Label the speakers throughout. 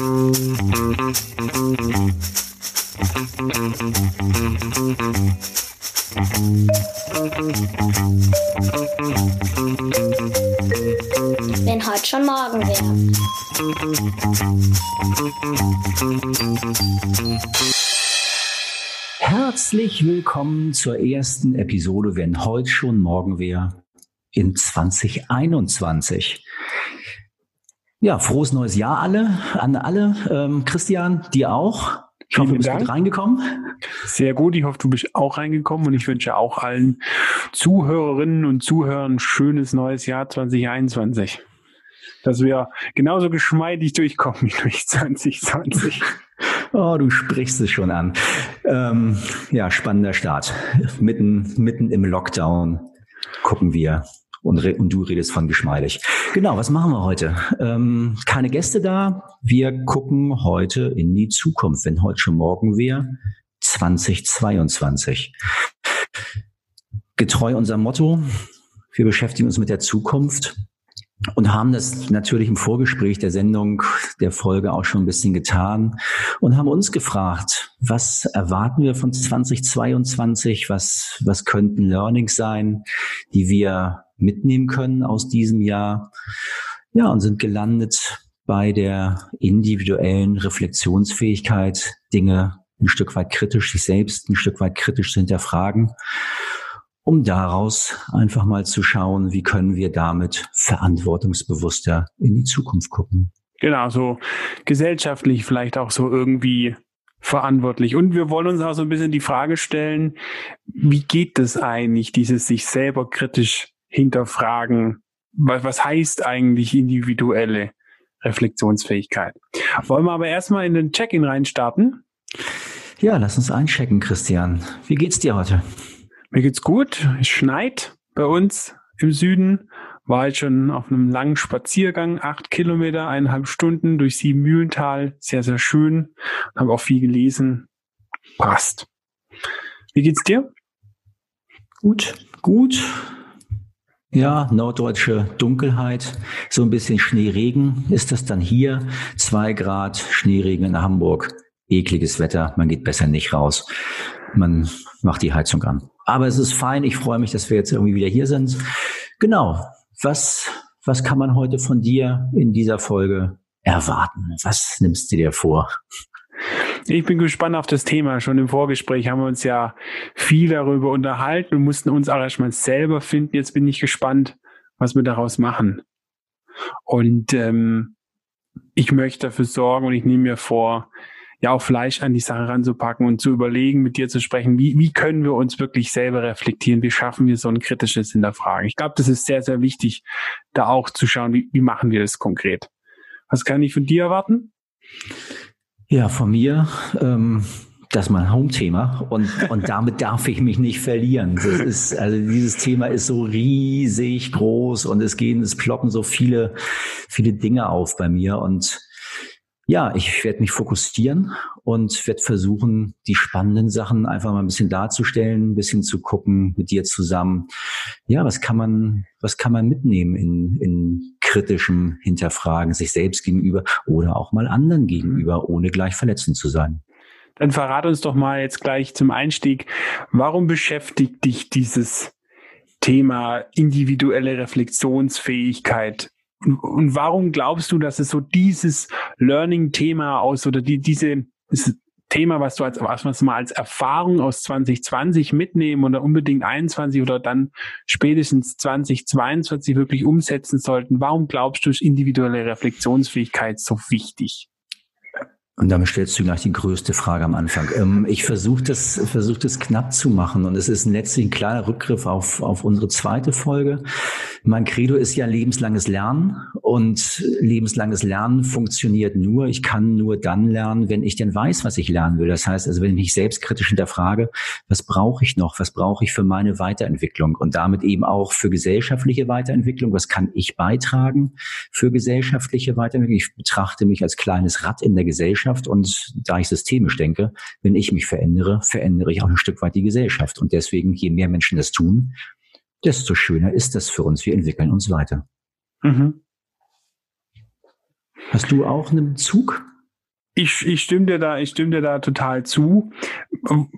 Speaker 1: Wenn heute schon morgen wäre.
Speaker 2: Herzlich willkommen zur ersten Episode, wenn heute schon morgen wäre, in 2021. Ja, frohes neues Jahr alle, an alle. Ähm, Christian, dir auch. Ich hoffe, du bist gut reingekommen.
Speaker 3: Sehr gut. Ich hoffe, du bist auch reingekommen und ich wünsche auch allen Zuhörerinnen und Zuhörern ein schönes neues Jahr 2021. Dass wir genauso geschmeidig durchkommen wie durch 2020.
Speaker 2: Oh, du sprichst es schon an. Ähm, ja, spannender Start. Mitten, mitten im Lockdown gucken wir und, und du redest von geschmeidig. Genau, was machen wir heute? Ähm, keine Gäste da. Wir gucken heute in die Zukunft, wenn heute schon morgen wäre, 2022. Getreu unserem Motto, wir beschäftigen uns mit der Zukunft und haben das natürlich im Vorgespräch der Sendung, der Folge auch schon ein bisschen getan und haben uns gefragt, was erwarten wir von 2022? Was, was könnten Learnings sein, die wir mitnehmen können aus diesem Jahr. Ja, und sind gelandet bei der individuellen Reflexionsfähigkeit, Dinge ein Stück weit kritisch, sich selbst ein Stück weit kritisch zu hinterfragen, um daraus einfach mal zu schauen, wie können wir damit verantwortungsbewusster in die Zukunft gucken.
Speaker 3: Genau, so gesellschaftlich vielleicht auch so irgendwie verantwortlich. Und wir wollen uns auch so ein bisschen die Frage stellen, wie geht das eigentlich, dieses sich selber kritisch hinterfragen, was, was heißt eigentlich individuelle Reflexionsfähigkeit. Wollen wir aber erstmal in den Check-in reinstarten?
Speaker 2: Ja, lass uns einchecken, Christian. Wie geht's dir heute?
Speaker 3: Mir geht's gut. Es schneit bei uns im Süden. War jetzt schon auf einem langen Spaziergang, acht Kilometer, eineinhalb Stunden durch Siebenmühlental. Sehr, sehr schön. Habe auch viel gelesen. Passt. Wie geht's dir?
Speaker 2: Gut, gut. Ja, norddeutsche Dunkelheit, so ein bisschen Schneeregen ist das dann hier. Zwei Grad Schneeregen in Hamburg, ekliges Wetter, man geht besser nicht raus. Man macht die Heizung an. Aber es ist fein, ich freue mich, dass wir jetzt irgendwie wieder hier sind. Genau, was, was kann man heute von dir in dieser Folge erwarten? Was nimmst du dir vor?
Speaker 3: Ich bin gespannt auf das Thema. Schon im Vorgespräch haben wir uns ja viel darüber unterhalten und mussten uns erstmal selber finden. Jetzt bin ich gespannt, was wir daraus machen. Und ähm, ich möchte dafür sorgen und ich nehme mir vor, ja auch Fleisch an die Sache ranzupacken und zu überlegen, mit dir zu sprechen, wie, wie können wir uns wirklich selber reflektieren, wie schaffen wir so ein kritisches Hinterfragen. Ich glaube, das ist sehr, sehr wichtig, da auch zu schauen, wie, wie machen wir das konkret. Was kann ich von dir erwarten?
Speaker 2: Ja, von mir, ähm, das ist mein Home-Thema und, und damit darf ich mich nicht verlieren. Das ist, also dieses Thema ist so riesig groß und es gehen, es ploppen so viele, viele Dinge auf bei mir und ja, ich werde mich fokussieren und werde versuchen, die spannenden Sachen einfach mal ein bisschen darzustellen, ein bisschen zu gucken mit dir zusammen. Ja, was kann man, was kann man mitnehmen in, in kritischem Hinterfragen sich selbst gegenüber oder auch mal anderen gegenüber, ohne gleich verletzend zu sein?
Speaker 3: Dann verrate uns doch mal jetzt gleich zum Einstieg, warum beschäftigt dich dieses Thema individuelle Reflexionsfähigkeit und warum glaubst du, dass es so dieses Learning-Thema aus oder die, diese Thema, was du als, was mal als Erfahrung aus 2020 mitnehmen oder unbedingt 21 oder dann spätestens 2022 wirklich umsetzen sollten? Warum glaubst du, ist individuelle Reflexionsfähigkeit so wichtig?
Speaker 2: Und damit stellst du gleich die größte Frage am Anfang. Ähm, ich versuche das, versuch das knapp zu machen und es ist letztlich ein kleiner Rückgriff auf, auf unsere zweite Folge. Mein Credo ist ja lebenslanges Lernen und lebenslanges Lernen funktioniert nur, ich kann nur dann lernen, wenn ich denn weiß, was ich lernen will. Das heißt also, wenn ich mich selbstkritisch hinterfrage, was brauche ich noch, was brauche ich für meine Weiterentwicklung und damit eben auch für gesellschaftliche Weiterentwicklung, was kann ich beitragen für gesellschaftliche Weiterentwicklung. Ich betrachte mich als kleines Rad in der Gesellschaft Gesellschaft und da ich systemisch denke, wenn ich mich verändere, verändere ich auch ein Stück weit die Gesellschaft. Und deswegen, je mehr Menschen das tun, desto schöner ist das für uns. Wir entwickeln uns weiter. Mhm. Hast du auch einen Zug?
Speaker 3: Ich, ich stimme dir da, ich stimme dir da total zu.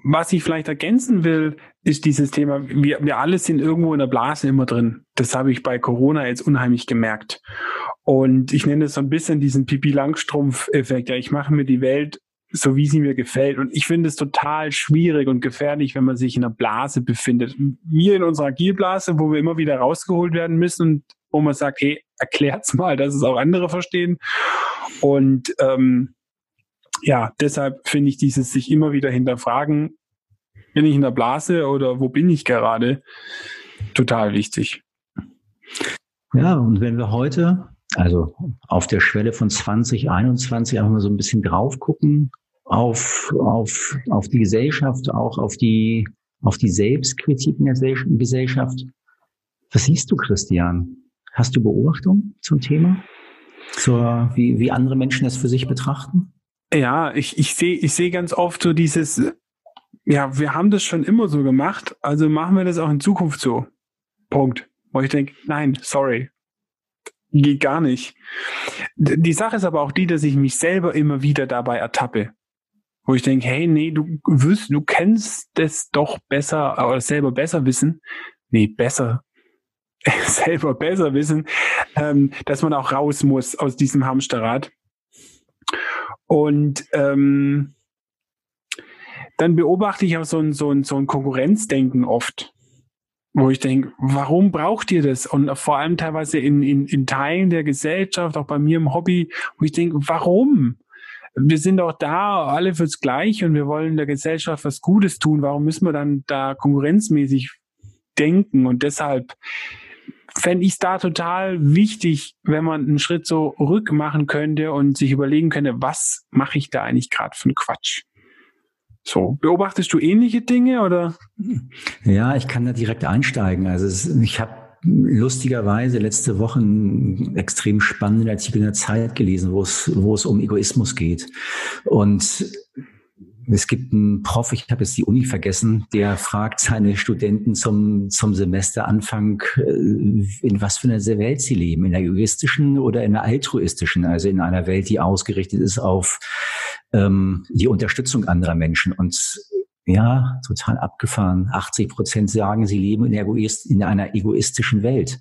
Speaker 3: Was ich vielleicht ergänzen will, ist dieses Thema, wir, wir alle sind irgendwo in der Blase immer drin. Das habe ich bei Corona jetzt unheimlich gemerkt. Und ich nenne es so ein bisschen diesen Pipi-Langstrumpf-Effekt. Ja, ich mache mir die Welt so, wie sie mir gefällt. Und ich finde es total schwierig und gefährlich, wenn man sich in einer Blase befindet. Wir in unserer Agilblase, wo wir immer wieder rausgeholt werden müssen und wo man sagt, hey, erklärt's mal, dass es auch andere verstehen. Und ähm, ja, deshalb finde ich dieses sich immer wieder hinterfragen, bin ich in der Blase oder wo bin ich gerade, total wichtig.
Speaker 2: Ja, und wenn wir heute, also auf der Schwelle von 2021 einfach mal so ein bisschen drauf gucken, auf, auf, auf die Gesellschaft, auch auf die, auf die Selbstkritik in der Gesellschaft. Was siehst du, Christian? Hast du Beobachtung zum Thema? Zur, wie, wie andere Menschen es für sich betrachten?
Speaker 3: Ja, ich, ich sehe ich sehe ganz oft so dieses, ja, wir haben das schon immer so gemacht, also machen wir das auch in Zukunft so. Punkt. Wo ich denke, nein, sorry. Geht gar nicht. Die Sache ist aber auch die, dass ich mich selber immer wieder dabei ertappe. Wo ich denke, hey, nee, du wirst, du kennst das doch besser, oder selber besser wissen. Nee, besser. selber besser wissen, ähm, dass man auch raus muss aus diesem Hamsterrad. Und ähm, dann beobachte ich auch so ein, so ein, so ein Konkurrenzdenken oft, wo ich denke, warum braucht ihr das? Und vor allem teilweise in, in, in Teilen der Gesellschaft, auch bei mir im Hobby, wo ich denke, warum? Wir sind doch da alle fürs Gleiche und wir wollen der Gesellschaft was Gutes tun. Warum müssen wir dann da konkurrenzmäßig denken? Und deshalb fände ich es da total wichtig, wenn man einen Schritt so rück machen könnte und sich überlegen könnte, was mache ich da eigentlich gerade für einen Quatsch? So, beobachtest du ähnliche Dinge oder?
Speaker 2: Ja, ich kann da direkt einsteigen. Also es, ich habe lustigerweise letzte Woche einen extrem spannenden Artikel in der Zeit gelesen, wo es, wo es um Egoismus geht. Und es gibt einen Prof, ich habe jetzt die Uni vergessen, der fragt seine Studenten zum, zum Semesteranfang, äh, in was für einer Welt sie leben, in der egoistischen oder in der altruistischen, also in einer Welt, die ausgerichtet ist auf ähm, die Unterstützung anderer Menschen. Und ja, total abgefahren. 80 Prozent sagen, sie leben in, Egoist, in einer egoistischen Welt.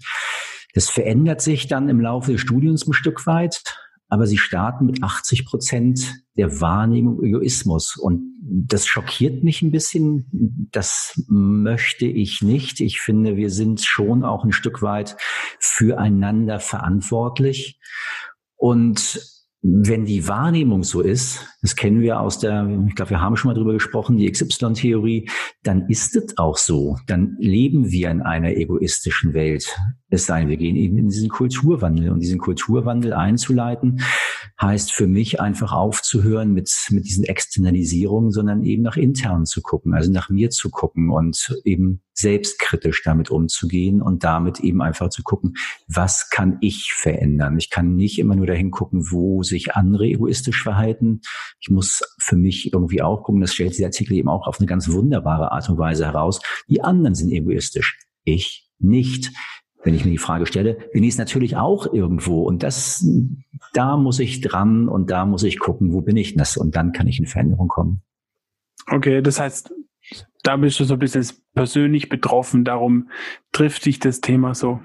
Speaker 2: Das verändert sich dann im Laufe des Studiums ein Stück weit aber sie starten mit 80 Prozent der Wahrnehmung Egoismus. Und das schockiert mich ein bisschen. Das möchte ich nicht. Ich finde, wir sind schon auch ein Stück weit füreinander verantwortlich. Und wenn die Wahrnehmung so ist, das kennen wir aus der, ich glaube, wir haben schon mal drüber gesprochen, die XY-Theorie, dann ist es auch so. Dann leben wir in einer egoistischen Welt. Es sei denn, wir gehen eben in diesen Kulturwandel. Und diesen Kulturwandel einzuleiten, heißt für mich einfach aufzuhören mit, mit diesen Externalisierungen, sondern eben nach intern zu gucken, also nach mir zu gucken und eben selbstkritisch damit umzugehen und damit eben einfach zu gucken, was kann ich verändern? Ich kann nicht immer nur dahin gucken, wo sich andere egoistisch verhalten. Ich muss für mich irgendwie auch gucken, das stellt dieser Artikel eben auch auf eine ganz wunderbare Art und Weise heraus. Die anderen sind egoistisch. Ich nicht. Wenn ich mir die Frage stelle, bin ich es natürlich auch irgendwo. Und das, da muss ich dran und da muss ich gucken, wo bin ich das? Und dann kann ich in Veränderung kommen.
Speaker 3: Okay, das heißt, da bist du so ein bisschen persönlich betroffen, darum trifft dich das Thema so.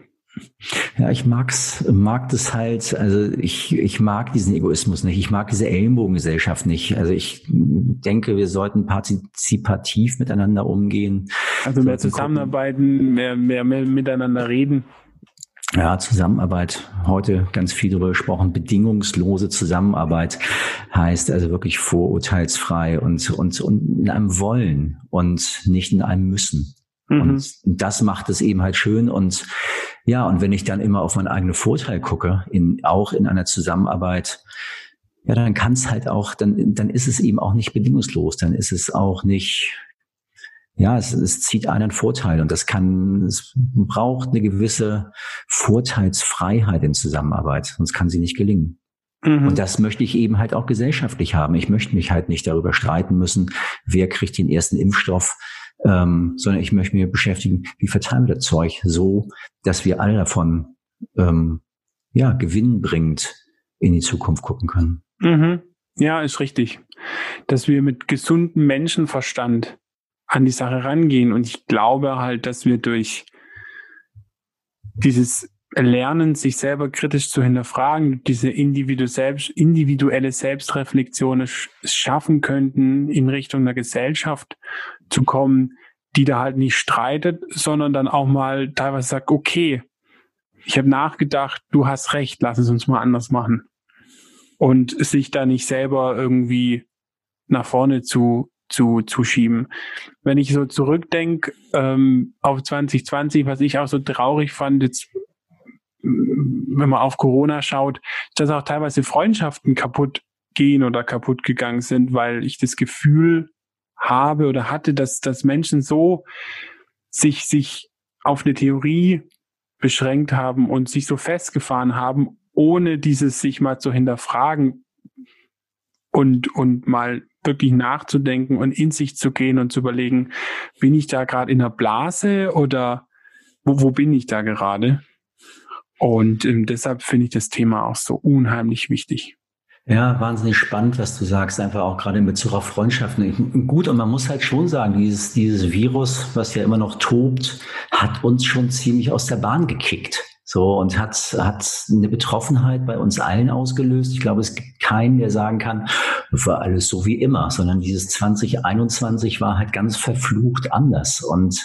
Speaker 2: Ja, ich mag's, mag das halt, also ich, ich mag diesen Egoismus nicht. Ich mag diese Ellenbogengesellschaft nicht. Also ich denke, wir sollten partizipativ miteinander umgehen.
Speaker 3: Also mehr zusammenarbeiten, mehr, mehr, mehr miteinander reden.
Speaker 2: Ja, Zusammenarbeit. Heute ganz viel darüber gesprochen. Bedingungslose Zusammenarbeit heißt also wirklich vorurteilsfrei und, und, und in einem Wollen und nicht in einem Müssen. Mhm. Und das macht es eben halt schön. Und ja, und wenn ich dann immer auf meinen eigenen Vorteil gucke, in, auch in einer Zusammenarbeit, ja, dann kann es halt auch, dann, dann ist es eben auch nicht bedingungslos. Dann ist es auch nicht, ja, es, es zieht einen Vorteil und das kann, es braucht eine gewisse Vorteilsfreiheit in Zusammenarbeit, sonst kann sie nicht gelingen. Mhm. Und das möchte ich eben halt auch gesellschaftlich haben. Ich möchte mich halt nicht darüber streiten müssen, wer kriegt den ersten Impfstoff, ähm, sondern ich möchte mich beschäftigen, wie verteilen wir das Zeug so, dass wir alle davon ähm, ja gewinnbringend in die Zukunft gucken können.
Speaker 3: Mhm. Ja, ist richtig. Dass wir mit gesundem Menschenverstand an die Sache rangehen. Und ich glaube halt, dass wir durch dieses Lernen, sich selber kritisch zu hinterfragen, diese individuelle Selbstreflexion schaffen könnten, in Richtung einer Gesellschaft zu kommen, die da halt nicht streitet, sondern dann auch mal teilweise sagt, okay, ich habe nachgedacht, du hast recht, lass es uns mal anders machen. Und sich da nicht selber irgendwie nach vorne zu, zu, zu schieben. Wenn ich so zurückdenke ähm, auf 2020, was ich auch so traurig fand, jetzt wenn man auf Corona schaut, dass auch teilweise Freundschaften kaputt gehen oder kaputt gegangen sind, weil ich das Gefühl habe oder hatte, dass, dass Menschen so sich, sich auf eine Theorie beschränkt haben und sich so festgefahren haben, ohne dieses sich mal zu hinterfragen und, und mal wirklich nachzudenken und in sich zu gehen und zu überlegen, bin ich da gerade in der Blase oder wo, wo bin ich da gerade? Und ähm, deshalb finde ich das Thema auch so unheimlich wichtig.
Speaker 2: Ja, wahnsinnig spannend, was du sagst, einfach auch gerade in Bezug auf Freundschaften. Gut, und man muss halt schon sagen, dieses, dieses Virus, was ja immer noch tobt, hat uns schon ziemlich aus der Bahn gekickt. So, und hat, hat eine Betroffenheit bei uns allen ausgelöst. Ich glaube, es gibt keinen, der sagen kann, war alles so wie immer, sondern dieses 2021 war halt ganz verflucht anders. Und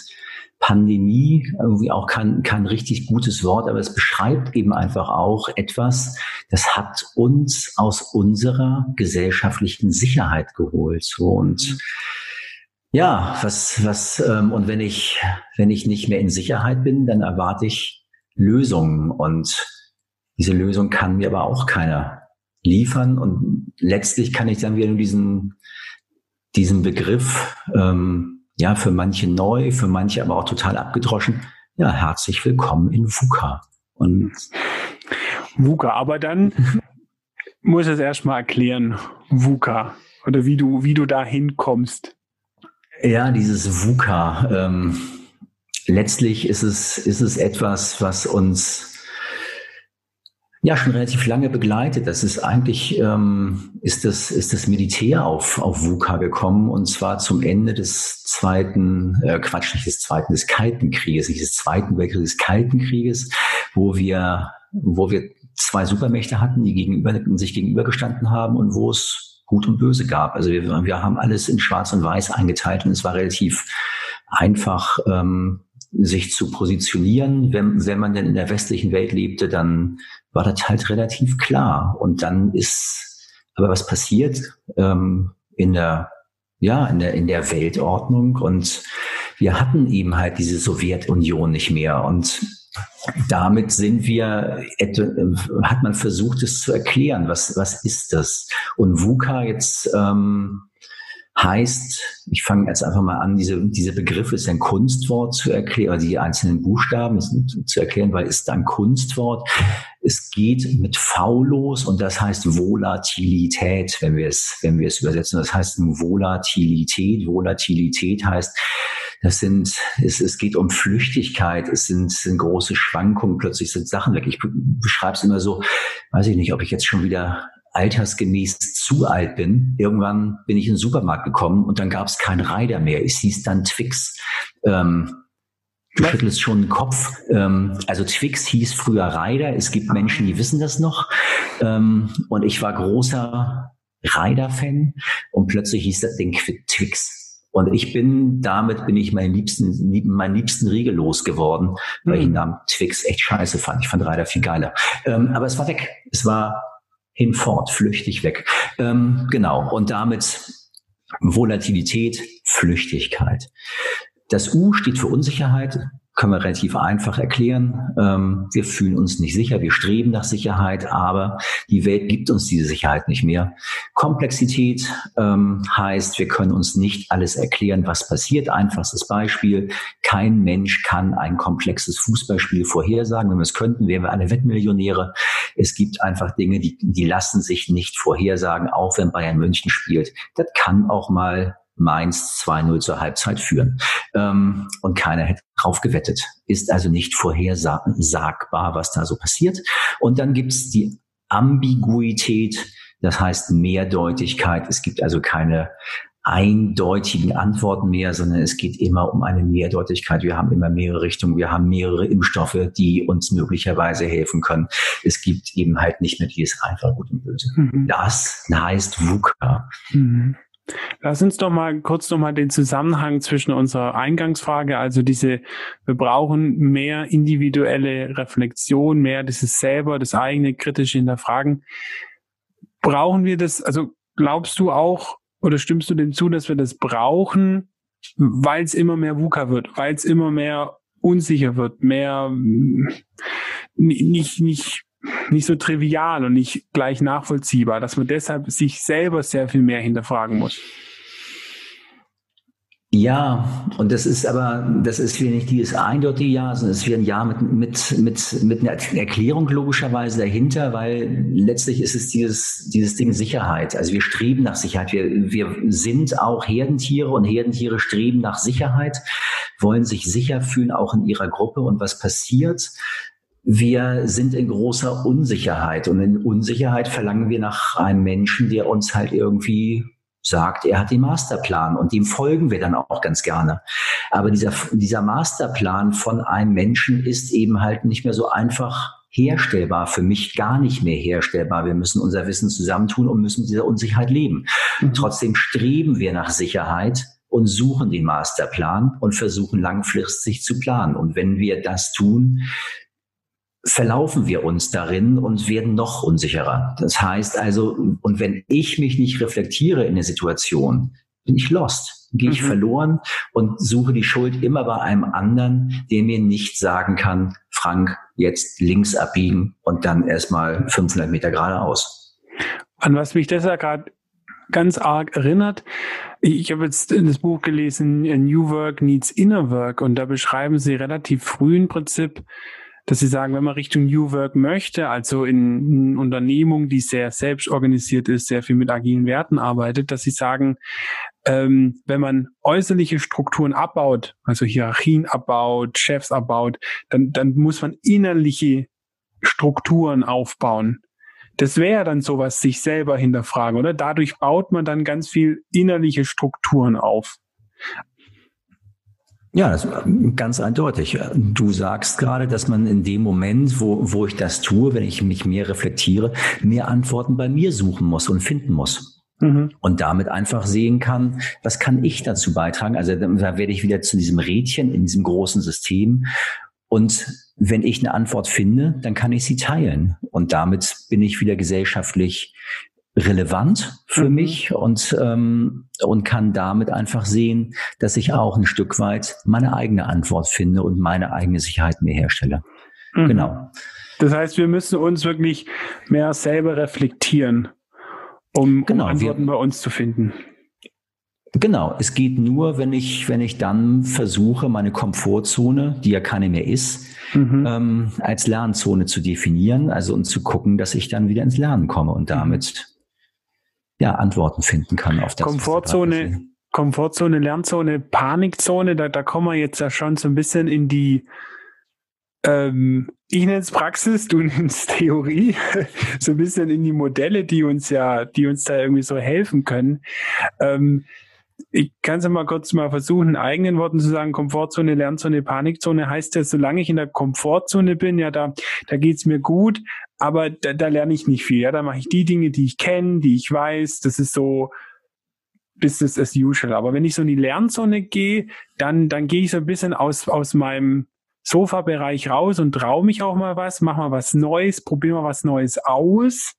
Speaker 2: Pandemie irgendwie auch kein, kein richtig gutes Wort, aber es beschreibt eben einfach auch etwas, das hat uns aus unserer gesellschaftlichen Sicherheit geholt. So und ja, was, was, ähm, und wenn ich, wenn ich nicht mehr in Sicherheit bin, dann erwarte ich Lösungen und diese Lösung kann mir aber auch keiner liefern und letztlich kann ich dann wieder nur diesen, diesen Begriff, ähm, ja, für manche neu, für manche aber auch total abgedroschen. Ja, herzlich willkommen in VUCA. Und
Speaker 3: VUCA, aber dann muss es erstmal erklären, VUCA oder wie du, wie du da hinkommst.
Speaker 2: Ja, dieses VUCA. Ähm, letztlich ist es, ist es etwas, was uns ja schon relativ lange begleitet. Das ist eigentlich ähm, ist das ist das Militär auf auf VUCA gekommen und zwar zum Ende des zweiten äh, Quatsch nicht des zweiten des Kalten Krieges, nicht des zweiten Weltkrieges, des Kalten Krieges, wo wir wo wir zwei Supermächte hatten, die gegenüber sich gegenübergestanden haben und wo es Gut und Böse gab. Also wir, wir haben alles in Schwarz und Weiß eingeteilt und es war relativ einfach. Ähm, sich zu positionieren. Wenn, wenn man denn in der westlichen Welt lebte, dann war das halt relativ klar. Und dann ist aber was passiert ähm, in der ja in der in der Weltordnung und wir hatten eben halt diese Sowjetunion nicht mehr und damit sind wir, hat man versucht, es zu erklären, was, was ist das? Und VUCA jetzt ähm, heißt, ich fange jetzt einfach mal an, diese, diese Begriffe ist ein Kunstwort zu erklären, die einzelnen Buchstaben zu erklären, weil es ist ein Kunstwort. Es geht mit V los und das heißt Volatilität, wenn wir es, wenn wir es übersetzen. Das heißt Volatilität. Volatilität heißt, das sind, es, es geht um Flüchtigkeit, es sind, sind große Schwankungen, plötzlich sind Sachen weg. Ich beschreibe es immer so, weiß ich nicht, ob ich jetzt schon wieder altersgemäß zu alt bin. Irgendwann bin ich in den Supermarkt gekommen und dann gab es keinen Rider mehr. Es hieß dann Twix. Ähm, Du schüttelst schon den Kopf. Ähm, also Twix hieß früher Rider. Es gibt Menschen, die wissen das noch. Ähm, und ich war großer Rider-Fan und plötzlich hieß das Ding Twix. Und ich bin, damit bin ich meinen liebsten, meinen liebsten Riegel losgeworden, weil mhm. ich den Namen Twix echt scheiße fand. Ich fand Rider viel geiler. Ähm, aber es war weg. Es war hinfort, flüchtig weg. Ähm, genau. Und damit Volatilität, Flüchtigkeit. Das U steht für Unsicherheit können wir relativ einfach erklären. Ähm, wir fühlen uns nicht sicher, wir streben nach Sicherheit, aber die Welt gibt uns diese Sicherheit nicht mehr. Komplexität ähm, heißt, wir können uns nicht alles erklären, was passiert. Einfachstes Beispiel, kein Mensch kann ein komplexes Fußballspiel vorhersagen. Wenn wir es könnten, wären wir alle Wettmillionäre. Es gibt einfach Dinge, die, die lassen sich nicht vorhersagen, auch wenn Bayern München spielt. Das kann auch mal Mainz 2-0 zur Halbzeit führen. Ähm, und keiner hätte drauf gewettet. Ist also nicht vorhersagbar, was da so passiert. Und dann gibt's die Ambiguität, Das heißt Mehrdeutigkeit. Es gibt also keine eindeutigen Antworten mehr, sondern es geht immer um eine Mehrdeutigkeit. Wir haben immer mehrere Richtungen, wir haben mehrere Impfstoffe, die uns möglicherweise helfen können. Es gibt eben halt nicht mehr dieses einfach gut und böse. Mhm. Das heißt VUCA. Mhm.
Speaker 3: Lass uns doch mal kurz noch mal den Zusammenhang zwischen unserer Eingangsfrage, also diese, wir brauchen mehr individuelle Reflexion, mehr dieses selber, das eigene kritische Hinterfragen. Brauchen wir das, also glaubst du auch, oder stimmst du dem zu, dass wir das brauchen, weil es immer mehr VUCA wird, weil es immer mehr unsicher wird, mehr nicht, nicht, nicht so trivial und nicht gleich nachvollziehbar, dass man deshalb sich selber sehr viel mehr hinterfragen muss?
Speaker 2: Ja, und das ist aber, das ist wieder nicht dieses eindeutige Ja, sondern es ist wieder ein Ja mit, mit, mit, mit einer Erklärung logischerweise dahinter, weil letztlich ist es dieses, dieses Ding Sicherheit. Also wir streben nach Sicherheit. Wir, wir sind auch Herdentiere und Herdentiere streben nach Sicherheit, wollen sich sicher fühlen, auch in ihrer Gruppe. Und was passiert? Wir sind in großer Unsicherheit und in Unsicherheit verlangen wir nach einem Menschen, der uns halt irgendwie sagt, er hat den Masterplan und dem folgen wir dann auch ganz gerne. Aber dieser, dieser Masterplan von einem Menschen ist eben halt nicht mehr so einfach herstellbar, für mich gar nicht mehr herstellbar. Wir müssen unser Wissen zusammentun und müssen dieser Unsicherheit leben. Mhm. Trotzdem streben wir nach Sicherheit und suchen den Masterplan und versuchen langfristig zu planen. Und wenn wir das tun, verlaufen wir uns darin und werden noch unsicherer. Das heißt also, und wenn ich mich nicht reflektiere in der Situation, bin ich lost, gehe ich mhm. verloren und suche die Schuld immer bei einem anderen, der mir nicht sagen kann, Frank, jetzt links abbiegen und dann erstmal 500 Meter geradeaus.
Speaker 3: An was mich das ja gerade ganz arg erinnert, ich habe jetzt in das Buch gelesen, New Work Needs Inner Work und da beschreiben sie relativ früh im Prinzip, dass sie sagen, wenn man Richtung New Work möchte, also in, in Unternehmung, die sehr selbstorganisiert ist, sehr viel mit agilen Werten arbeitet, dass sie sagen, ähm, wenn man äußerliche Strukturen abbaut, also Hierarchien abbaut, Chefs abbaut, dann, dann muss man innerliche Strukturen aufbauen. Das wäre dann sowas, sich selber hinterfragen, oder? Dadurch baut man dann ganz viel innerliche Strukturen auf.
Speaker 2: Ja, das ganz eindeutig. Du sagst gerade, dass man in dem Moment, wo, wo ich das tue, wenn ich mich mehr reflektiere, mehr Antworten bei mir suchen muss und finden muss. Mhm. Und damit einfach sehen kann, was kann ich dazu beitragen? Also da werde ich wieder zu diesem Rädchen in diesem großen System. Und wenn ich eine Antwort finde, dann kann ich sie teilen. Und damit bin ich wieder gesellschaftlich relevant für mhm. mich und, ähm, und kann damit einfach sehen, dass ich auch ein Stück weit meine eigene Antwort finde und meine eigene Sicherheit mir herstelle. Mhm. Genau.
Speaker 3: Das heißt, wir müssen uns wirklich mehr selber reflektieren, um, genau, um Antworten wir, bei uns zu finden.
Speaker 2: Genau, es geht nur, wenn ich, wenn ich dann versuche, meine Komfortzone, die ja keine mehr ist, mhm. ähm, als Lernzone zu definieren, also und zu gucken, dass ich dann wieder ins Lernen komme und mhm. damit ja, Antworten finden kann auf das.
Speaker 3: Komfortzone, Komfortzone, Lernzone, Panikzone, da, da kommen wir jetzt ja schon so ein bisschen in die, ähm, ich nenne es Praxis, du nennst Theorie, so ein bisschen in die Modelle, die uns ja, die uns da irgendwie so helfen können. Ähm, ich kann es ja mal kurz mal versuchen, in eigenen Worten zu sagen, Komfortzone, Lernzone, Panikzone heißt ja, solange ich in der Komfortzone bin, ja, da, da geht's mir gut, aber da, da lerne ich nicht viel. Ja, da mache ich die Dinge, die ich kenne, die ich weiß. Das ist so Business as usual. Aber wenn ich so in die Lernzone gehe, dann, dann gehe ich so ein bisschen aus, aus meinem Sofa-Bereich raus und traue mich auch mal was, mach mal was Neues, probiere mal was Neues aus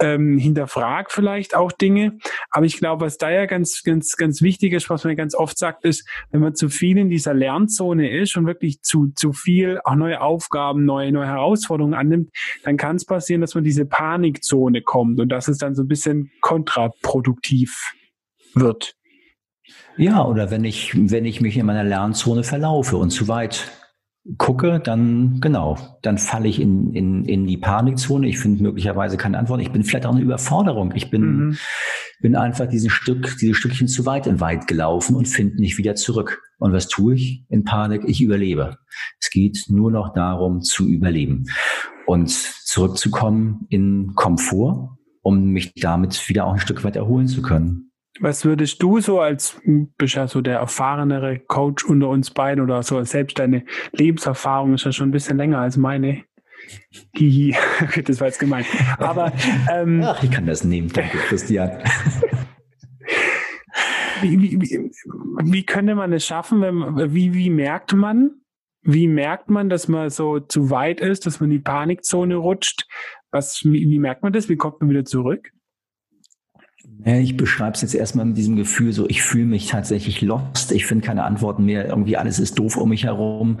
Speaker 3: ähm, hinterfrag vielleicht auch Dinge. Aber ich glaube, was da ja ganz, ganz, ganz wichtig ist, was man ganz oft sagt, ist, wenn man zu viel in dieser Lernzone ist und wirklich zu, zu viel auch neue Aufgaben, neue, neue Herausforderungen annimmt, dann kann es passieren, dass man diese Panikzone kommt und dass es dann so ein bisschen kontraproduktiv wird.
Speaker 2: Ja, oder wenn ich, wenn ich mich in meiner Lernzone verlaufe und zu weit gucke, dann genau, dann falle ich in, in, in die Panikzone. Ich finde möglicherweise keine Antwort. Ich bin vielleicht auch eine Überforderung. Ich bin, mhm. bin einfach diesen Stück, dieses Stückchen zu weit in weit gelaufen und finde nicht wieder zurück. Und was tue ich in Panik? Ich überlebe. Es geht nur noch darum, zu überleben und zurückzukommen in Komfort um mich damit wieder auch ein Stück weit erholen zu können.
Speaker 3: Was würdest du so als, bist ja so der erfahrenere Coach unter uns beiden oder so, selbst deine Lebenserfahrung ist ja schon ein bisschen länger als meine. Hihi, das war jetzt gemein. Aber
Speaker 2: ähm, Ach, ich kann das nehmen, danke, Christian.
Speaker 3: wie, wie, wie, wie könnte man es schaffen, wenn, wie, wie merkt man, wie merkt man, dass man so zu weit ist, dass man in die Panikzone rutscht? Was, wie, wie merkt man das? Wie kommt man wieder zurück?
Speaker 2: Ich beschreibe es jetzt erstmal mit diesem Gefühl, so ich fühle mich tatsächlich lost, ich finde keine Antworten mehr, irgendwie alles ist doof um mich herum.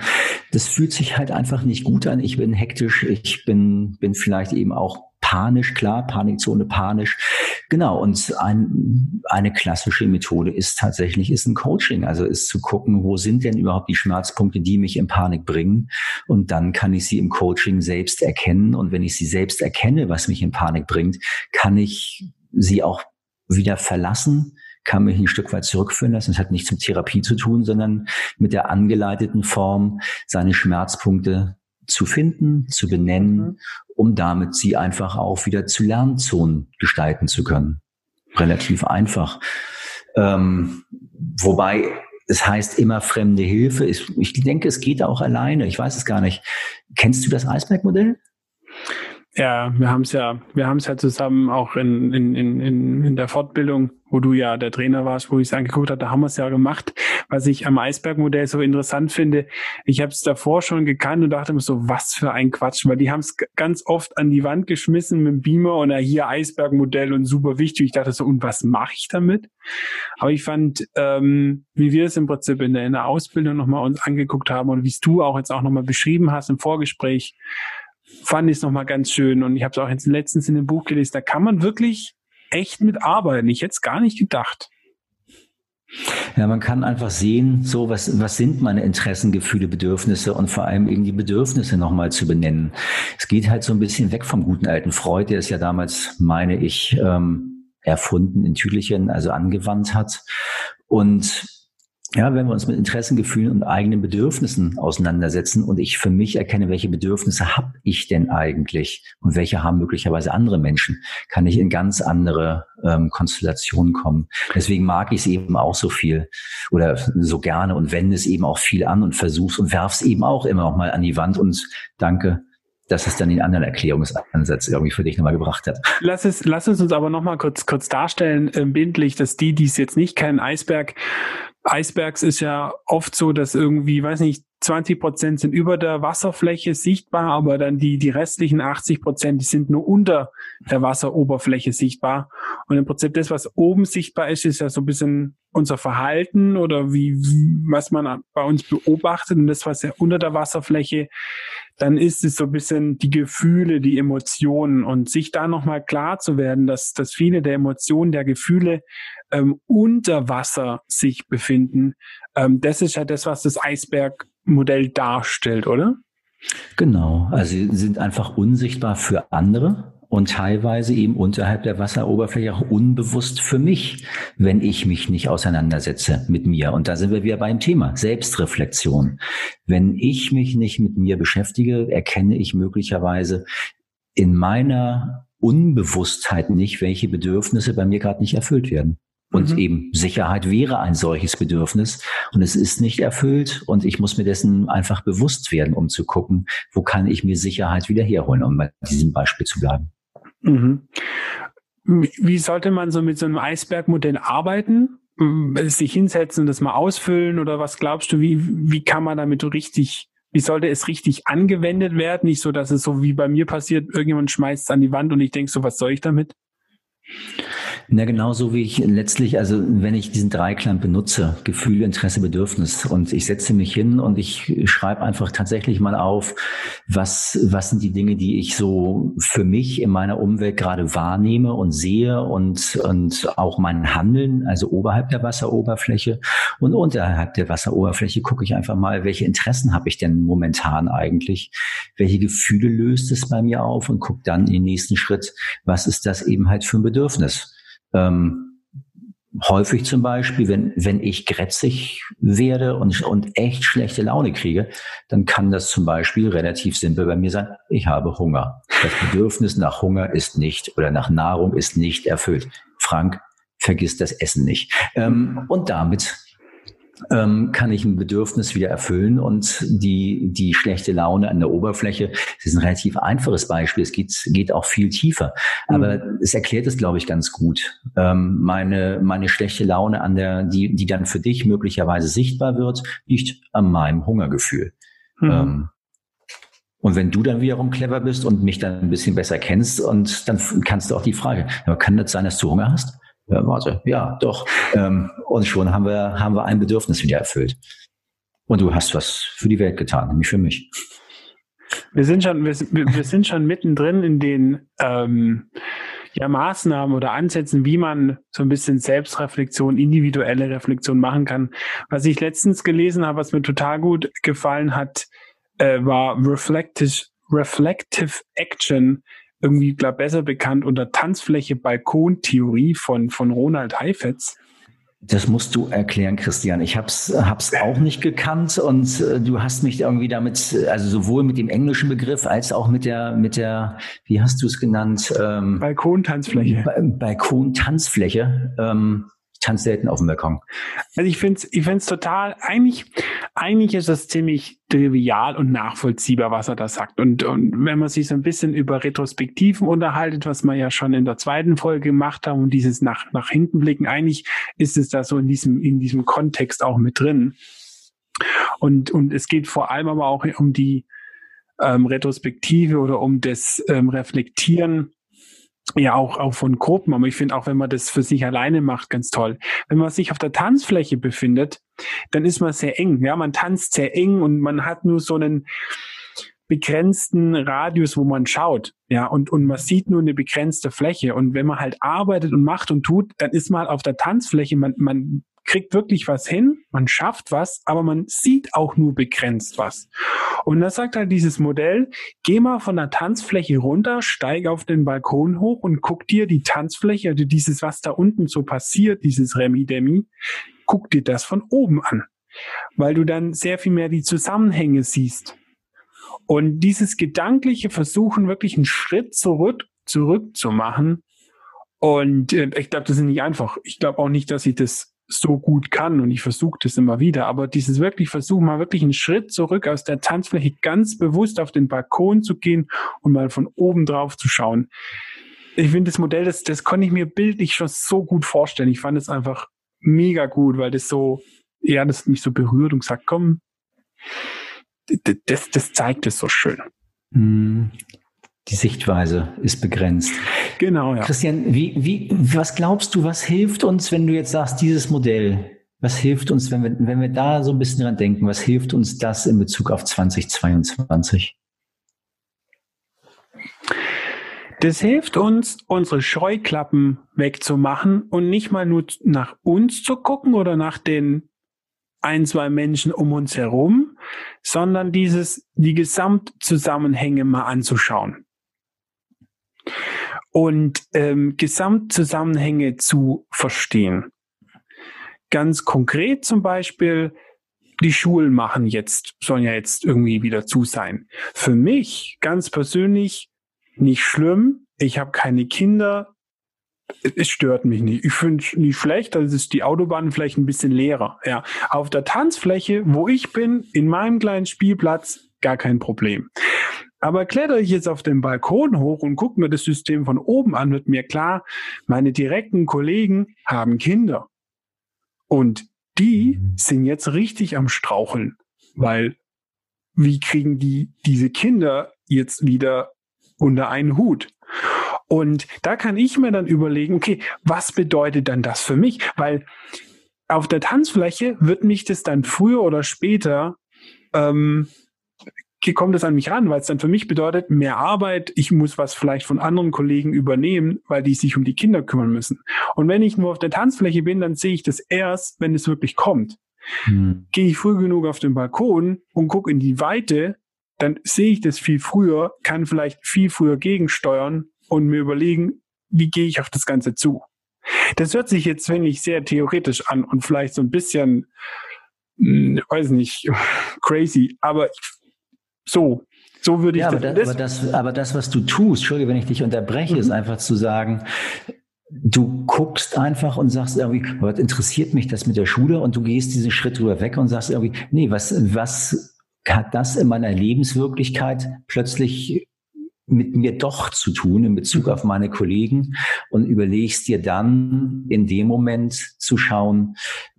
Speaker 2: Das fühlt sich halt einfach nicht gut an. Ich bin hektisch, ich bin, bin vielleicht eben auch panisch, klar, Panikzone panisch. Genau, und ein, eine klassische Methode ist tatsächlich ist ein Coaching, also ist zu gucken, wo sind denn überhaupt die Schmerzpunkte, die mich in Panik bringen? Und dann kann ich sie im Coaching selbst erkennen. Und wenn ich sie selbst erkenne, was mich in Panik bringt, kann ich sie auch wieder verlassen, kann mich ein Stück weit zurückführen lassen. Das hat nichts mit Therapie zu tun, sondern mit der angeleiteten Form, seine Schmerzpunkte zu finden, zu benennen, mhm. um damit sie einfach auch wieder zu Lernzonen gestalten zu können. Relativ einfach. Ähm, wobei es heißt immer fremde Hilfe. Ich, ich denke, es geht auch alleine. Ich weiß es gar nicht. Kennst du das Eisbergmodell?
Speaker 3: Ja, wir haben es ja, wir haben es ja zusammen auch in, in, in, in der Fortbildung, wo du ja der Trainer warst, wo ich es angeguckt habe, da haben wir es ja gemacht. Was ich am Eisbergmodell so interessant finde, ich habe es davor schon gekannt und dachte mir so, was für ein Quatsch, weil die haben es ganz oft an die Wand geschmissen mit dem Beamer und ja, hier Eisbergmodell und super wichtig. Ich dachte so, und was mache ich damit? Aber ich fand, ähm, wie wir es im Prinzip in der, in der Ausbildung nochmal uns angeguckt haben und wie es du auch jetzt auch nochmal beschrieben hast im Vorgespräch, fand ich es nochmal ganz schön. Und ich habe es auch jetzt letztens in dem Buch gelesen. Da kann man wirklich echt mit arbeiten. Ich hätte es gar nicht gedacht.
Speaker 2: Ja, man kann einfach sehen, so was, was sind meine Interessen, Gefühle, Bedürfnisse und vor allem eben die Bedürfnisse nochmal zu benennen. Es geht halt so ein bisschen weg vom guten alten Freud, der es ja damals, meine ich, ähm, erfunden in Tüdelchen, also angewandt hat. Und ja, wenn wir uns mit Interessen, Gefühlen und eigenen Bedürfnissen auseinandersetzen und ich für mich erkenne, welche Bedürfnisse habe ich denn eigentlich und welche haben möglicherweise andere Menschen, kann ich in ganz andere ähm, Konstellationen kommen. Deswegen mag ich es eben auch so viel oder so gerne und wende es eben auch viel an und versuch's und werf's eben auch immer noch mal an die Wand und danke dass es dann den anderen Erklärungsansatz irgendwie für dich nochmal gebracht hat.
Speaker 3: Lass es, lass es uns aber nochmal kurz, kurz darstellen, äh, bildlich, dass die, die es jetzt nicht kennen, Eisberg Eisbergs ist ja oft so, dass irgendwie, weiß nicht, 20 Prozent sind über der Wasserfläche sichtbar, aber dann die, die restlichen 80 Prozent, die sind nur unter der Wasseroberfläche sichtbar. Und im Prinzip das, was oben sichtbar ist, ist ja so ein bisschen unser Verhalten oder wie, was man bei uns beobachtet. Und das, was ja unter der Wasserfläche, dann ist es so ein bisschen die Gefühle, die Emotionen und sich da nochmal klar zu werden, dass, dass viele der Emotionen, der Gefühle ähm, unter Wasser sich befinden. Ähm, das ist ja das, was das Eisbergmodell darstellt, oder?
Speaker 2: Genau, also sie sind einfach unsichtbar für andere und teilweise eben unterhalb der Wasseroberfläche auch unbewusst für mich, wenn ich mich nicht auseinandersetze mit mir. Und da sind wir wieder beim Thema Selbstreflexion. Wenn ich mich nicht mit mir beschäftige, erkenne ich möglicherweise in meiner Unbewusstheit nicht, welche Bedürfnisse bei mir gerade nicht erfüllt werden. Und mhm. eben Sicherheit wäre ein solches Bedürfnis und es ist nicht erfüllt und ich muss mir dessen einfach bewusst werden, um zu gucken, wo kann ich mir Sicherheit wieder herholen, um bei diesem Beispiel zu bleiben.
Speaker 3: Mhm. Wie sollte man so mit so einem Eisbergmodell arbeiten? Sich hinsetzen und das mal ausfüllen oder was glaubst du, wie, wie kann man damit richtig wie sollte es richtig angewendet werden? Nicht so, dass es so wie bei mir passiert, irgendjemand schmeißt es an die Wand und ich denke so, was soll ich damit?
Speaker 2: Na, genauso wie ich letztlich, also wenn ich diesen Dreiklang benutze, Gefühl, Interesse, Bedürfnis, und ich setze mich hin und ich schreibe einfach tatsächlich mal auf, was, was sind die Dinge, die ich so für mich in meiner Umwelt gerade wahrnehme und sehe und, und auch mein Handeln, also oberhalb der Wasseroberfläche. Und unterhalb der Wasseroberfläche gucke ich einfach mal, welche Interessen habe ich denn momentan eigentlich, welche Gefühle löst es bei mir auf? Und gucke dann in den nächsten Schritt, was ist das eben halt für ein Bedürfnis. Ähm, häufig zum Beispiel, wenn, wenn ich grätzig werde und, und echt schlechte Laune kriege, dann kann das zum Beispiel relativ simpel bei mir sein, ich habe Hunger. Das Bedürfnis nach Hunger ist nicht oder nach Nahrung ist nicht erfüllt. Frank, vergiss das Essen nicht. Ähm, und damit ähm, kann ich ein Bedürfnis wieder erfüllen und die, die schlechte Laune an der Oberfläche, das ist ein relativ einfaches Beispiel, es geht, geht auch viel tiefer, aber mhm. es erklärt es, glaube ich, ganz gut. Ähm, meine, meine schlechte Laune an der, die, die dann für dich möglicherweise sichtbar wird, liegt an meinem Hungergefühl. Mhm. Ähm, und wenn du dann wiederum clever bist und mich dann ein bisschen besser kennst und dann kannst du auch die Frage, kann das sein, dass du Hunger hast? Ja, warte, ja, doch. Ähm, und schon haben wir, haben wir ein Bedürfnis wieder erfüllt. Und du hast was für die Welt getan, nämlich für mich.
Speaker 3: Wir sind schon, wir, wir sind schon mittendrin in den ähm, ja, Maßnahmen oder Ansätzen, wie man so ein bisschen Selbstreflexion, individuelle Reflexion machen kann. Was ich letztens gelesen habe, was mir total gut gefallen hat, äh, war Reflective, Reflective Action irgendwie, glaube besser bekannt unter Tanzfläche Balkontheorie von, von Ronald Heifetz.
Speaker 2: Das musst du erklären, Christian. Ich hab's, hab's auch nicht gekannt und äh, du hast mich irgendwie damit, also sowohl mit dem englischen Begriff als auch mit der, mit der, wie hast du es genannt?
Speaker 3: Ähm, Balkontanzfläche.
Speaker 2: Ba Balkontanzfläche. Ähm, tanze selten auf dem Balkon.
Speaker 3: Also ich finde es ich find's total, eigentlich, eigentlich ist das ziemlich trivial und nachvollziehbar, was er da sagt. Und, und wenn man sich so ein bisschen über Retrospektiven unterhaltet, was wir ja schon in der zweiten Folge gemacht haben und dieses nach, nach hinten blicken, eigentlich ist es da so in diesem, in diesem Kontext auch mit drin. Und, und es geht vor allem aber auch um die ähm, Retrospektive oder um das ähm, Reflektieren ja auch, auch von Gruppen, aber ich finde auch, wenn man das für sich alleine macht, ganz toll. Wenn man sich auf der Tanzfläche befindet, dann ist man sehr eng. Ja, man tanzt sehr eng und man hat nur so einen begrenzten Radius, wo man schaut. Ja, und, und man sieht nur eine begrenzte Fläche. Und wenn man halt arbeitet und macht und tut, dann ist man halt auf der Tanzfläche, man, man kriegt wirklich was hin, man schafft was, aber man sieht auch nur begrenzt was. Und das sagt halt dieses Modell, geh mal von der Tanzfläche runter, steig auf den Balkon hoch und guck dir die Tanzfläche, also dieses, was da unten so passiert, dieses Remi-Demi, guck dir das von oben an. Weil du dann sehr viel mehr die Zusammenhänge siehst. Und dieses gedankliche Versuchen, wirklich einen Schritt zurück, zurück zu machen, und äh, ich glaube, das ist nicht einfach. Ich glaube auch nicht, dass ich das so gut kann und ich versuche das immer wieder, aber dieses wirklich Versuchen, mal wirklich einen Schritt zurück aus der Tanzfläche ganz bewusst auf den Balkon zu gehen und mal von oben drauf zu schauen. Ich finde das Modell, das, das konnte ich mir bildlich schon so gut vorstellen. Ich fand es einfach mega gut, weil das so, ja, das mich so berührt und gesagt, komm, das, das zeigt es so schön.
Speaker 2: Die Sichtweise ist begrenzt.
Speaker 3: Genau, ja.
Speaker 2: Christian, wie, wie, was glaubst du, was hilft uns, wenn du jetzt sagst, dieses Modell, was hilft uns, wenn wir, wenn wir da so ein bisschen dran denken, was hilft uns das in Bezug auf 2022?
Speaker 3: Das hilft uns, unsere Scheuklappen wegzumachen und nicht mal nur nach uns zu gucken oder nach den ein, zwei Menschen um uns herum, sondern dieses, die Gesamtzusammenhänge mal anzuschauen und ähm, Gesamtzusammenhänge zu verstehen. Ganz konkret zum Beispiel, die Schulen machen jetzt, sollen ja jetzt irgendwie wieder zu sein. Für mich ganz persönlich nicht schlimm. Ich habe keine Kinder. Es stört mich nicht. Ich finde es nicht schlecht, also ist die Autobahn vielleicht ein bisschen leerer. Ja, auf der Tanzfläche, wo ich bin, in meinem kleinen Spielplatz, gar kein Problem. Aber kletter ich jetzt auf den Balkon hoch und gucke mir das System von oben an, wird mir klar, meine direkten Kollegen haben Kinder. Und die sind jetzt richtig am Straucheln, weil wie kriegen die diese Kinder jetzt wieder unter einen Hut? Und da kann ich mir dann überlegen, okay, was bedeutet dann das für mich? Weil auf der Tanzfläche wird mich das dann früher oder später ähm, kommt es an mich ran, weil es dann für mich bedeutet, mehr Arbeit, ich muss was vielleicht von anderen Kollegen übernehmen, weil die sich um die Kinder kümmern müssen. Und wenn ich nur auf der Tanzfläche bin, dann sehe ich das erst, wenn es wirklich kommt. Hm. Gehe ich früh genug auf den Balkon und gucke in die Weite, dann sehe ich das viel früher, kann vielleicht viel früher gegensteuern und mir überlegen, wie gehe ich auf das Ganze zu. Das hört sich jetzt, wenn ich sehr theoretisch an und vielleicht so ein bisschen, hm, weiß nicht, crazy, aber so. So würde ich
Speaker 2: ja,
Speaker 3: das,
Speaker 2: aber, das, aber, das, aber das, was du tust, Entschuldige, wenn ich dich unterbreche, mhm. ist einfach zu sagen, du guckst einfach und sagst irgendwie, was interessiert mich das mit der Schule? Und du gehst diesen Schritt drüber weg und sagst irgendwie, nee, was, was hat das in meiner Lebenswirklichkeit plötzlich mit mir doch zu tun in Bezug auf meine Kollegen und überlegst dir dann in dem Moment zu schauen,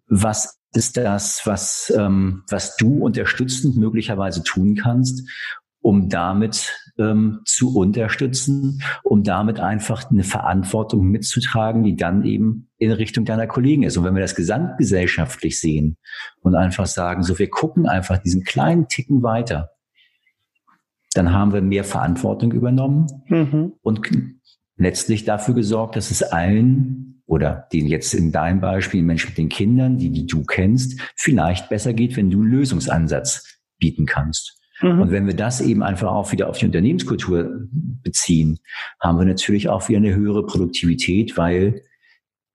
Speaker 2: was ist das, was, ähm, was du unterstützend möglicherweise tun kannst, um damit ähm, zu unterstützen, um damit einfach eine Verantwortung mitzutragen, die dann eben in Richtung deiner Kollegen ist. Und wenn wir das gesamtgesellschaftlich sehen und einfach sagen, so wir gucken einfach diesen kleinen Ticken weiter, dann haben wir mehr Verantwortung übernommen mhm. und letztlich dafür gesorgt, dass es allen oder den jetzt in deinem Beispiel Menschen mit den Kindern, die, die du kennst, vielleicht besser geht, wenn du einen Lösungsansatz bieten kannst. Mhm. Und wenn wir das eben einfach auch wieder auf die Unternehmenskultur beziehen, haben wir natürlich auch wieder eine höhere Produktivität, weil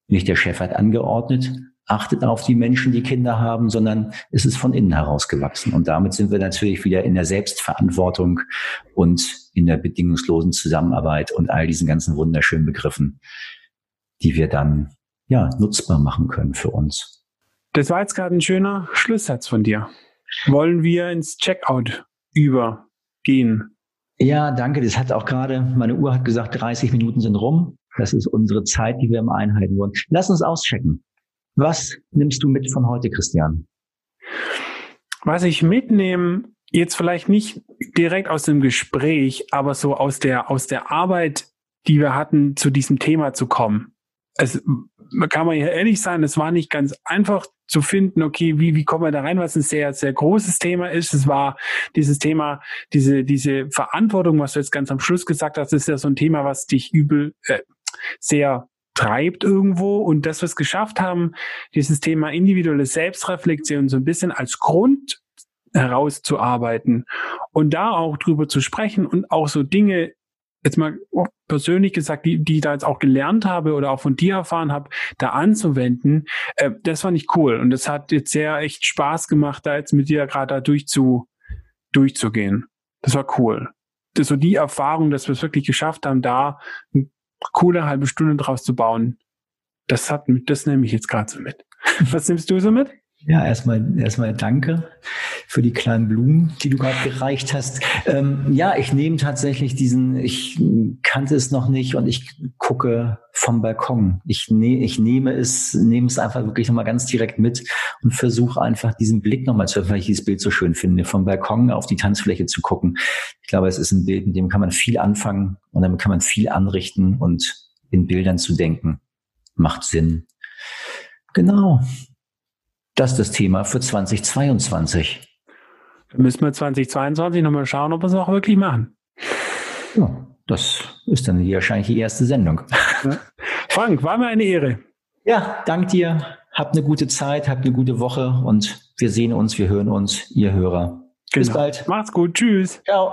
Speaker 2: nicht der Chef hat angeordnet, achtet auf die Menschen, die Kinder haben, sondern es ist von innen heraus gewachsen. Und damit sind wir natürlich wieder in der Selbstverantwortung und in der bedingungslosen Zusammenarbeit und all diesen ganzen wunderschönen Begriffen, die wir dann ja nutzbar machen können für uns.
Speaker 3: Das war jetzt gerade ein schöner Schlusssatz von dir. Wollen wir ins Checkout übergehen?
Speaker 2: Ja, danke. Das hat auch gerade, meine Uhr hat gesagt, 30 Minuten sind rum. Das ist unsere Zeit, die wir im einhalten wollen. Lass uns auschecken. Was nimmst du mit von heute, Christian?
Speaker 3: Was ich mitnehme, jetzt vielleicht nicht direkt aus dem Gespräch, aber so aus der, aus der Arbeit, die wir hatten, zu diesem Thema zu kommen. Es kann man ja ehrlich sein, es war nicht ganz einfach zu finden, okay, wie, wie kommen wir da rein, was ein sehr, sehr großes Thema ist. Es war dieses Thema, diese, diese Verantwortung, was du jetzt ganz am Schluss gesagt hast, ist ja so ein Thema, was dich übel, äh, sehr treibt irgendwo und das, was wir geschafft haben, dieses Thema individuelle Selbstreflexion so ein bisschen als Grund herauszuarbeiten und da auch drüber zu sprechen und auch so Dinge jetzt mal persönlich gesagt, die, die ich da jetzt auch gelernt habe oder auch von dir erfahren habe, da anzuwenden, äh, das fand ich cool. Und das hat jetzt sehr echt Spaß gemacht, da jetzt mit dir gerade da durchzu, durchzugehen. Das war cool. Das so die Erfahrung, dass wir es wirklich geschafft haben, da coole halbe Stunde draus zu bauen. Das hat, das nehme ich jetzt gerade so mit. Was nimmst du so mit?
Speaker 2: Ja, erstmal, erstmal danke für die kleinen Blumen, die du gerade gereicht hast. Ähm, ja, ich nehme tatsächlich diesen, ich kannte es noch nicht und ich gucke vom Balkon. Ich, ne, ich nehme es, nehme es einfach wirklich nochmal ganz direkt mit und versuche einfach diesen Blick nochmal zu öffnen, weil ich dieses Bild so schön finde, vom Balkon auf die Tanzfläche zu gucken. Ich glaube, es ist ein Bild, mit dem kann man viel anfangen und damit kann man viel anrichten und in Bildern zu denken. Macht Sinn. Genau. Das ist das Thema für 2022.
Speaker 3: Dann müssen wir 2022 nochmal schauen, ob wir es auch wirklich machen.
Speaker 2: Ja, das ist dann wahrscheinlich die erste Sendung. Ja.
Speaker 3: Frank, war mir eine Ehre.
Speaker 2: Ja, dank dir. Habt eine gute Zeit, habt eine gute Woche und wir sehen uns, wir hören uns, ihr Hörer.
Speaker 3: Genau. Bis bald. Macht's gut. Tschüss.
Speaker 2: Ciao.